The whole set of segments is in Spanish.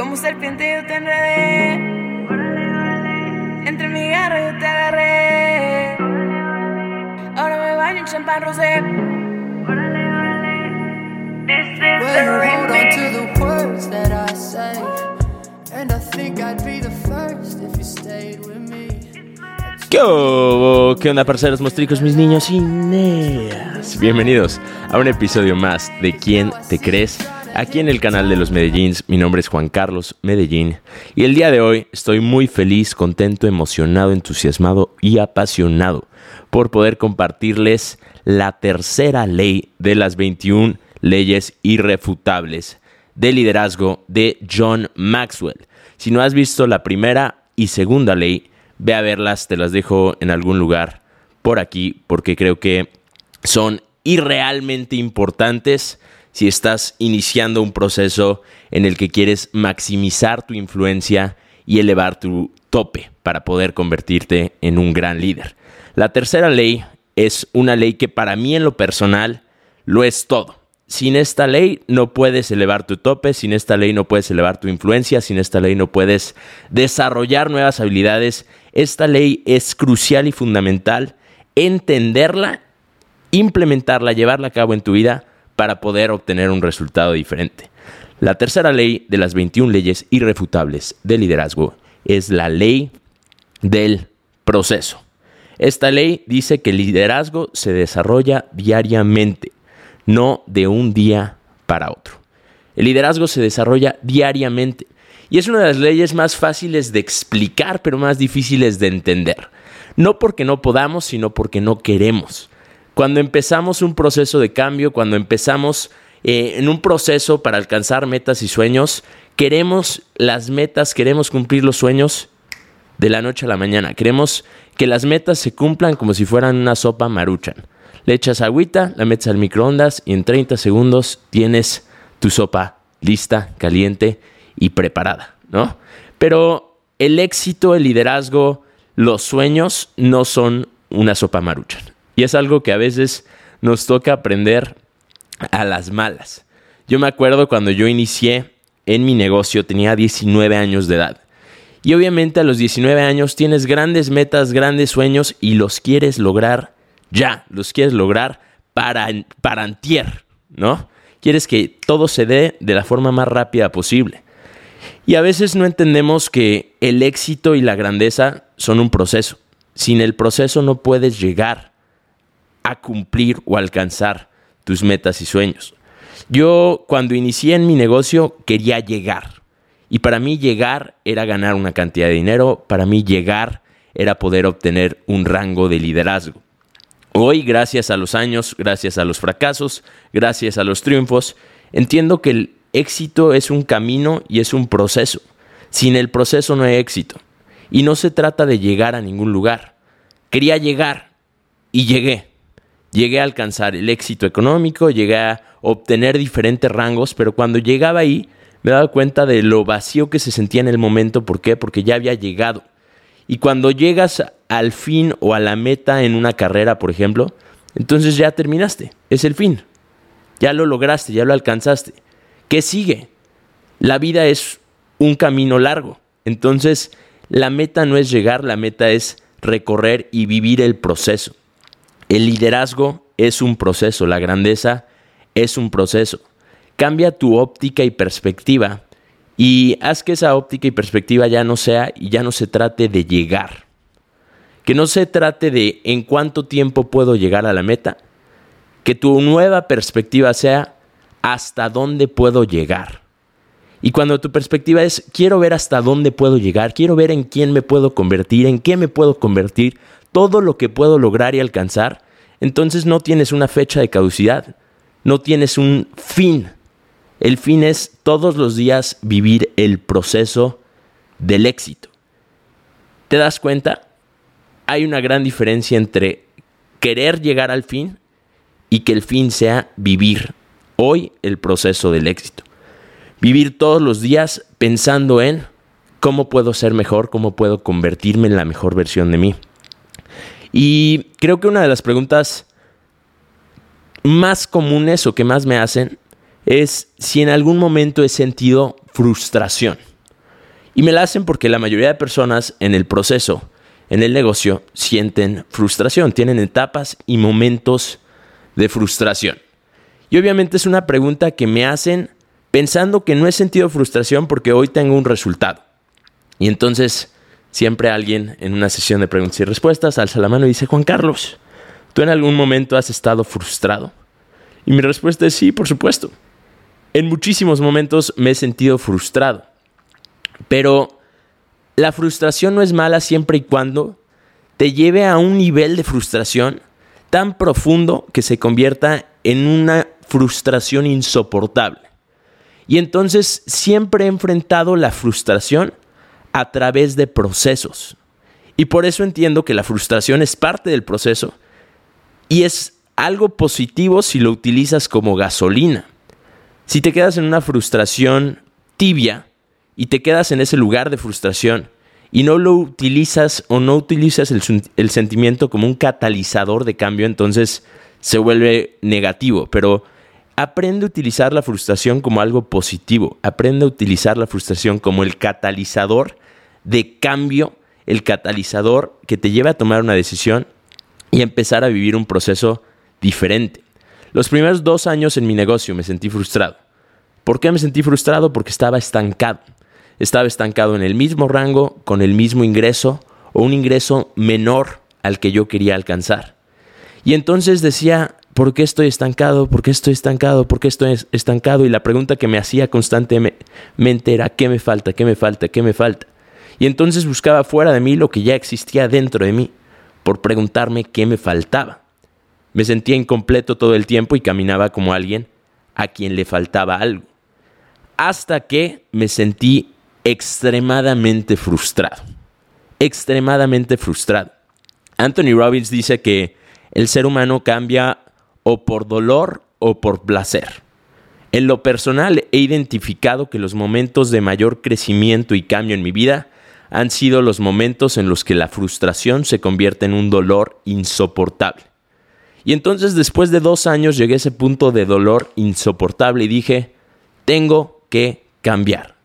Como serpiente yo te enredé. Entre mi garra yo te agarré. Ahora me baño en champán rosé. This is Well, the you hold on to the words that I say. And I think I'd be the first if you stayed with me. ¿Qué? ¿Qué onda, parceros, mostricos, mis niños y neas? Bienvenidos a un episodio más de ¿Quién te crees? Aquí en el canal de los Medellíns, mi nombre es Juan Carlos Medellín y el día de hoy estoy muy feliz, contento, emocionado, entusiasmado y apasionado por poder compartirles la tercera ley de las 21 leyes irrefutables de liderazgo de John Maxwell. Si no has visto la primera y segunda ley, ve a verlas, te las dejo en algún lugar por aquí, porque creo que son irrealmente importantes si estás iniciando un proceso en el que quieres maximizar tu influencia y elevar tu tope para poder convertirte en un gran líder. La tercera ley es una ley que para mí en lo personal lo es todo. Sin esta ley no puedes elevar tu tope, sin esta ley no puedes elevar tu influencia, sin esta ley no puedes desarrollar nuevas habilidades. Esta ley es crucial y fundamental entenderla, implementarla, llevarla a cabo en tu vida para poder obtener un resultado diferente. La tercera ley de las 21 leyes irrefutables de liderazgo es la ley del proceso. Esta ley dice que el liderazgo se desarrolla diariamente, no de un día para otro. El liderazgo se desarrolla diariamente y es una de las leyes más fáciles de explicar, pero más difíciles de entender. No porque no podamos, sino porque no queremos. Cuando empezamos un proceso de cambio, cuando empezamos eh, en un proceso para alcanzar metas y sueños, queremos las metas, queremos cumplir los sueños de la noche a la mañana. Queremos que las metas se cumplan como si fueran una sopa maruchan. Le echas agüita, la metes al microondas y en 30 segundos tienes tu sopa lista, caliente y preparada, ¿no? Pero el éxito, el liderazgo, los sueños no son una sopa maruchan. Y es algo que a veces nos toca aprender a las malas. Yo me acuerdo cuando yo inicié en mi negocio, tenía 19 años de edad. Y obviamente a los 19 años tienes grandes metas, grandes sueños y los quieres lograr ya, los quieres lograr para, para antier, ¿no? Quieres que todo se dé de la forma más rápida posible. Y a veces no entendemos que el éxito y la grandeza son un proceso. Sin el proceso no puedes llegar a cumplir o alcanzar tus metas y sueños. Yo cuando inicié en mi negocio quería llegar. Y para mí llegar era ganar una cantidad de dinero, para mí llegar era poder obtener un rango de liderazgo. Hoy, gracias a los años, gracias a los fracasos, gracias a los triunfos, entiendo que el éxito es un camino y es un proceso. Sin el proceso no hay éxito. Y no se trata de llegar a ningún lugar. Quería llegar y llegué. Llegué a alcanzar el éxito económico, llegué a obtener diferentes rangos, pero cuando llegaba ahí me daba cuenta de lo vacío que se sentía en el momento. ¿Por qué? Porque ya había llegado. Y cuando llegas al fin o a la meta en una carrera, por ejemplo, entonces ya terminaste. Es el fin. Ya lo lograste, ya lo alcanzaste. ¿Qué sigue? La vida es un camino largo. Entonces, la meta no es llegar, la meta es recorrer y vivir el proceso. El liderazgo es un proceso, la grandeza es un proceso. Cambia tu óptica y perspectiva y haz que esa óptica y perspectiva ya no sea y ya no se trate de llegar. Que no se trate de en cuánto tiempo puedo llegar a la meta. Que tu nueva perspectiva sea hasta dónde puedo llegar. Y cuando tu perspectiva es quiero ver hasta dónde puedo llegar, quiero ver en quién me puedo convertir, en qué me puedo convertir, todo lo que puedo lograr y alcanzar, entonces no tienes una fecha de caducidad, no tienes un fin. El fin es todos los días vivir el proceso del éxito. ¿Te das cuenta? Hay una gran diferencia entre querer llegar al fin y que el fin sea vivir hoy el proceso del éxito. Vivir todos los días pensando en cómo puedo ser mejor, cómo puedo convertirme en la mejor versión de mí. Y creo que una de las preguntas más comunes o que más me hacen es si en algún momento he sentido frustración. Y me la hacen porque la mayoría de personas en el proceso, en el negocio, sienten frustración, tienen etapas y momentos de frustración. Y obviamente es una pregunta que me hacen pensando que no he sentido frustración porque hoy tengo un resultado. Y entonces siempre alguien en una sesión de preguntas y respuestas alza la mano y dice, Juan Carlos, ¿tú en algún momento has estado frustrado? Y mi respuesta es sí, por supuesto. En muchísimos momentos me he sentido frustrado. Pero la frustración no es mala siempre y cuando te lleve a un nivel de frustración tan profundo que se convierta en una frustración insoportable. Y entonces siempre he enfrentado la frustración a través de procesos. Y por eso entiendo que la frustración es parte del proceso y es algo positivo si lo utilizas como gasolina. Si te quedas en una frustración tibia y te quedas en ese lugar de frustración y no lo utilizas o no utilizas el, sentimiento como un catalizador de cambio, entonces se vuelve negativo. Pero aprende a utilizar la frustración como algo positivo. Aprende a utilizar la frustración como el catalizador de cambio, el catalizador que te lleva a tomar una decisión y empezar a vivir un proceso diferente. Los primeros dos años en mi negocio me sentí frustrado. ¿Por qué me sentí frustrado? Porque estaba estancado. Estaba estancado en el mismo rango, con el mismo ingreso o un ingreso menor al que yo quería alcanzar. Y entonces decía, ¿por qué estoy estancado? ¿Por qué estoy estancado? ¿Por qué estoy estancado? Y la pregunta que me hacía constantemente era, ¿qué me falta? ¿Qué me falta? ¿Qué me falta? Y entonces buscaba fuera de mí lo que ya existía dentro de mí, por preguntarme qué me faltaba. Me sentía incompleto todo el tiempo y caminaba como alguien a quien le faltaba algo. Hasta que me sentí extremadamente frustrado. Extremadamente frustrado. Anthony Robbins dice que el ser humano cambia o por dolor o por placer. En lo personal he identificado que los momentos de mayor crecimiento y cambio en mi vida han sido los momentos en los que la frustración se convierte en un dolor insoportable. Y entonces después de dos años llegué a ese punto de dolor insoportable y dije, tengo que cambiar.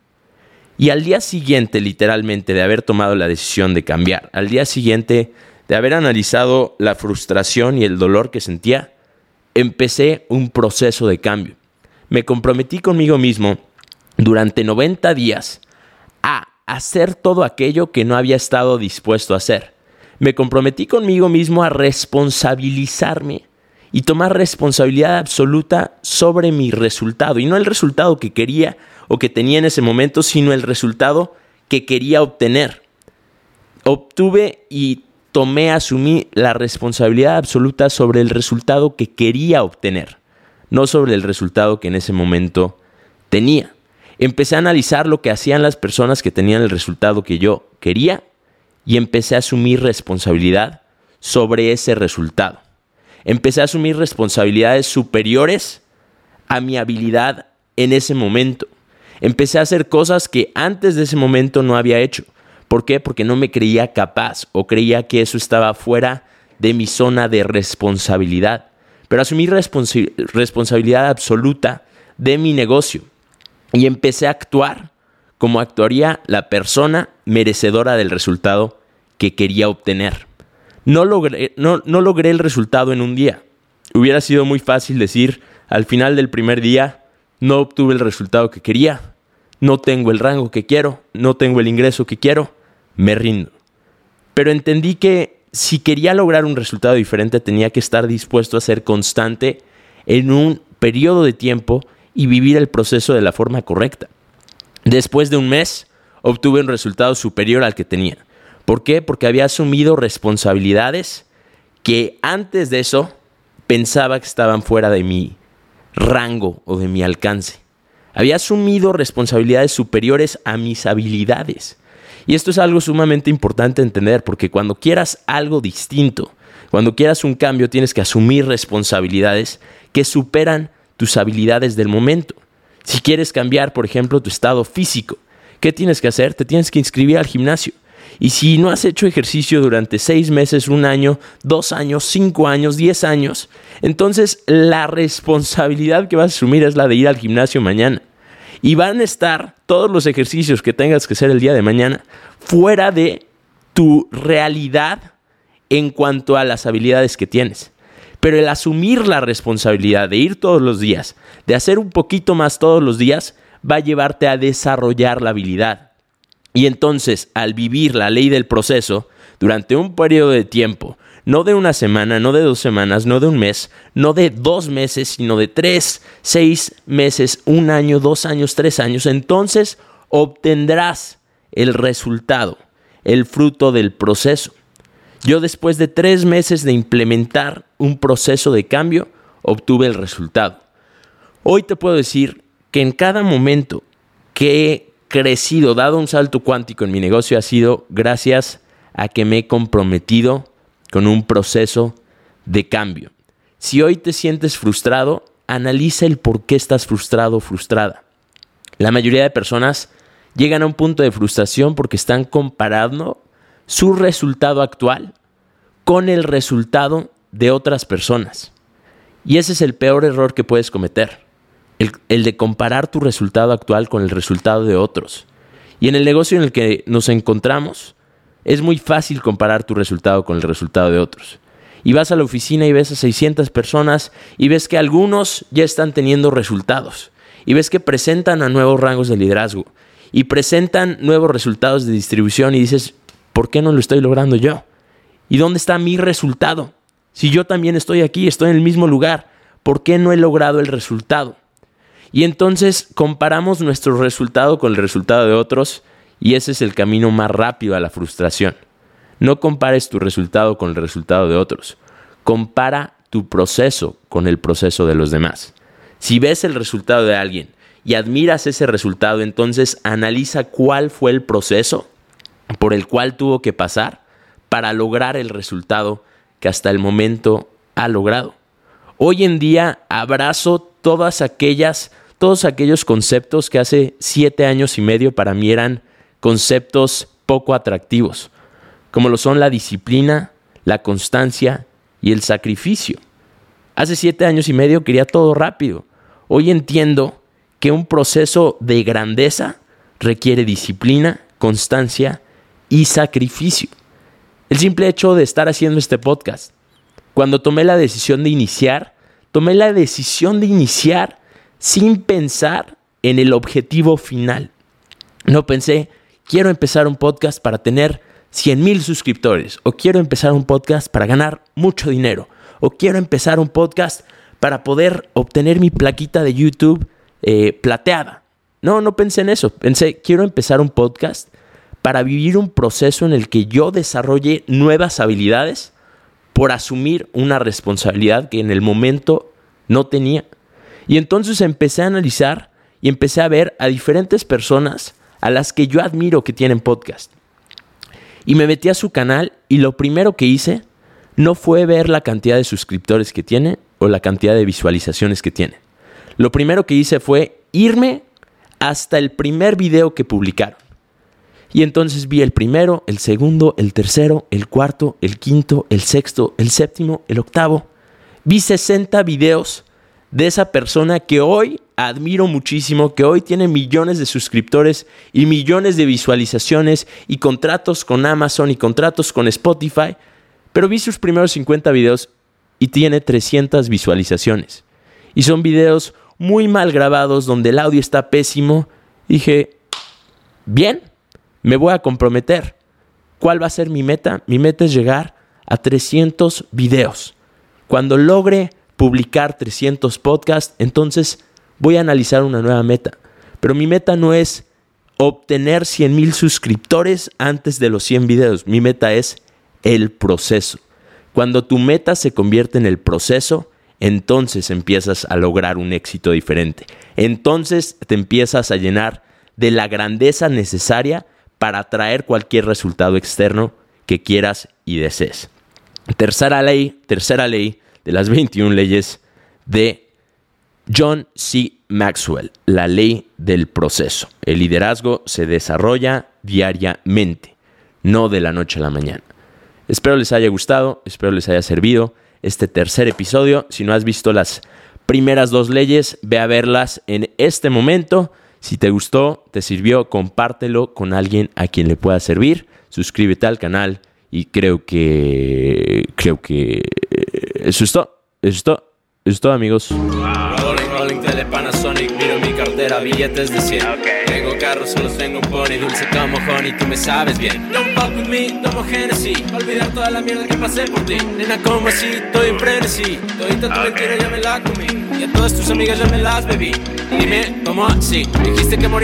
Y al día siguiente, literalmente, de haber tomado la decisión de cambiar, al día siguiente de haber analizado la frustración y el dolor que sentía, empecé un proceso de cambio. Me comprometí conmigo mismo durante 90 días a hacer todo aquello que no había estado dispuesto a hacer. Me comprometí conmigo mismo a responsabilizarme y tomar responsabilidad absoluta sobre mi resultado. Y no el resultado que quería o que tenía en ese momento, sino el resultado que quería obtener. Obtuve y tomé, asumí la responsabilidad absoluta sobre el resultado que quería obtener, no sobre el resultado que en ese momento tenía. Empecé a analizar lo que hacían las personas que tenían el resultado que yo quería y empecé a asumir responsabilidad sobre ese resultado. Empecé a asumir responsabilidades superiores a mi habilidad en ese momento. Empecé a hacer cosas que antes de ese momento no había hecho. ¿Por qué? Porque no me creía capaz o creía que eso estaba fuera de mi zona de responsabilidad. Pero asumí responsabilidad absoluta de mi negocio y empecé a actuar como actuaría la persona merecedora del resultado que quería obtener. No logré, el resultado en un día. Hubiera sido muy fácil decir al final del primer día, no obtuve el resultado que quería, no tengo el rango que quiero, no tengo el ingreso que quiero, me rindo. Pero entendí que si quería lograr un resultado diferente tenía que estar dispuesto a ser constante en un periodo de tiempo y vivir el proceso de la forma correcta. Después de un mes, obtuve un resultado superior al que tenía. ¿Por qué? Porque había asumido responsabilidades que antes de eso pensaba que estaban fuera de mi rango o de mi alcance. Había asumido responsabilidades superiores a mis habilidades. Y esto es algo sumamente importante entender, porque cuando quieras algo distinto, cuando quieras un cambio, tienes que asumir responsabilidades que superan tus habilidades del momento. Si quieres cambiar, por ejemplo, tu estado físico, ¿qué tienes que hacer? Te tienes que inscribir al gimnasio. Y si no has hecho ejercicio durante seis meses, un año, dos años, cinco años, diez años, entonces la responsabilidad que vas a asumir es la de ir al gimnasio mañana. Y van a estar todos los ejercicios que tengas que hacer el día de mañana fuera de tu realidad en cuanto a las habilidades que tienes. Pero el asumir la responsabilidad de ir todos los días, de hacer un poquito más todos los días, va a llevarte a desarrollar la habilidad. Y entonces, al vivir la ley del proceso, durante un periodo de tiempo, no de una semana, no de dos semanas, no de un mes, no de dos meses, sino de tres, seis meses, un año, dos años, tres años, entonces obtendrás el resultado, el fruto del proceso. Yo después de tres meses de implementar un proceso de cambio, obtuve el resultado. Hoy te puedo decir que en cada momento que he crecido, dado un salto cuántico en mi negocio, ha sido gracias a que me he comprometido con un proceso de cambio. Si hoy te sientes frustrado, analiza el por qué estás frustrado o frustrada. La mayoría de personas llegan a un punto de frustración porque están comparando su resultado actual con el resultado de otras personas. Y ese es el peor error que puedes cometer, el, de comparar tu resultado actual con el resultado de otros. Y en el negocio en el que nos encontramos, es muy fácil comparar tu resultado con el resultado de otros. Y vas a la oficina y ves a 600 personas y ves que algunos ya están teniendo resultados. Y ves que presentan a nuevos rangos de liderazgo. Y presentan nuevos resultados de distribución y dices, ¿por qué no lo estoy logrando yo? ¿Y dónde está mi resultado? Si yo también estoy aquí, estoy en el mismo lugar, ¿por qué no he logrado el resultado? Y entonces comparamos nuestro resultado con el resultado de otros y ese es el camino más rápido a la frustración. No compares tu resultado con el resultado de otros. Compara tu proceso con el proceso de los demás. Si ves el resultado de alguien y admiras ese resultado, entonces analiza cuál fue el proceso por el cual tuvo que pasar para lograr el resultado que hasta el momento ha logrado. Hoy en día abrazo todas aquellas, todos aquellos conceptos que hace siete años y medio para mí eran conceptos poco atractivos, como lo son la disciplina, la constancia y el sacrificio. Hace siete años y medio quería todo rápido. Hoy entiendo que un proceso de grandeza requiere disciplina, constancia y sacrificio. El simple hecho de estar haciendo este podcast. Cuando tomé la decisión de iniciar, tomé la decisión de iniciar sin pensar en el objetivo final. No pensé, quiero empezar un podcast para tener 100 mil suscriptores, o quiero empezar un podcast para ganar mucho dinero, o quiero empezar un podcast para poder obtener mi plaquita de YouTube eh, plateada. No, no pensé en eso. Pensé, quiero empezar un podcast para vivir un proceso en el que yo desarrolle nuevas habilidades por asumir una responsabilidad que en el momento no tenía. Y entonces empecé a analizar y empecé a ver a diferentes personas a las que yo admiro que tienen podcast. Y me metí a su canal y lo primero que hice no fue ver la cantidad de suscriptores que tiene o la cantidad de visualizaciones que tiene. Lo primero que hice fue irme hasta el primer video que publicaron. Y entonces vi el primero, el segundo, el tercero, el cuarto, el quinto, el sexto, el séptimo, el octavo. Vi 60 videos de esa persona que hoy admiro muchísimo, que hoy tiene millones de suscriptores y millones de visualizaciones y contratos con Amazon y contratos con Spotify. Pero vi sus primeros 50 videos y tiene 300 visualizaciones. Y son videos muy mal grabados donde el audio está pésimo. Dije, bien, me voy a comprometer. ¿Cuál va a ser mi meta? Mi meta es llegar a 300 videos. Cuando logre publicar 300 podcasts, entonces voy a analizar una nueva meta. Pero mi meta no es obtener 100 mil suscriptores antes de los 100 videos. Mi meta es el proceso. Cuando tu meta se convierte en el proceso, entonces empiezas a lograr un éxito diferente. Entonces te empiezas a llenar de la grandeza necesaria para atraer cualquier resultado externo que quieras y desees. Tercera ley, tercera ley de las 21 leyes de John C. Maxwell, la ley del proceso. El liderazgo se desarrolla diariamente, no de la noche a la mañana. Espero les haya gustado, espero les haya servido este tercer episodio. Si no has visto las primeras dos leyes, ve a verlas en este momento. Si te gustó, te sirvió, compártelo con alguien a quien le pueda servir. Suscríbete al canal y creo que creo que eso es todo. Eso es todo. Eso es todo, amigos. Rolling, rolling, tele Panasonic, miro mi cartera, billetes de 100. Tengo carros, solo tengo un pony, dulce como honey, tú me sabes bien. Don't fuck with me, tomo Genesis, olvidar toda la mierda que pasé por ti. Nena, como así, estoy en frenesí, todita tu mentira ya me la comí. Y a todas tus amigas ya me las bebí. Dime, ¿cómo así? Dijiste que morí.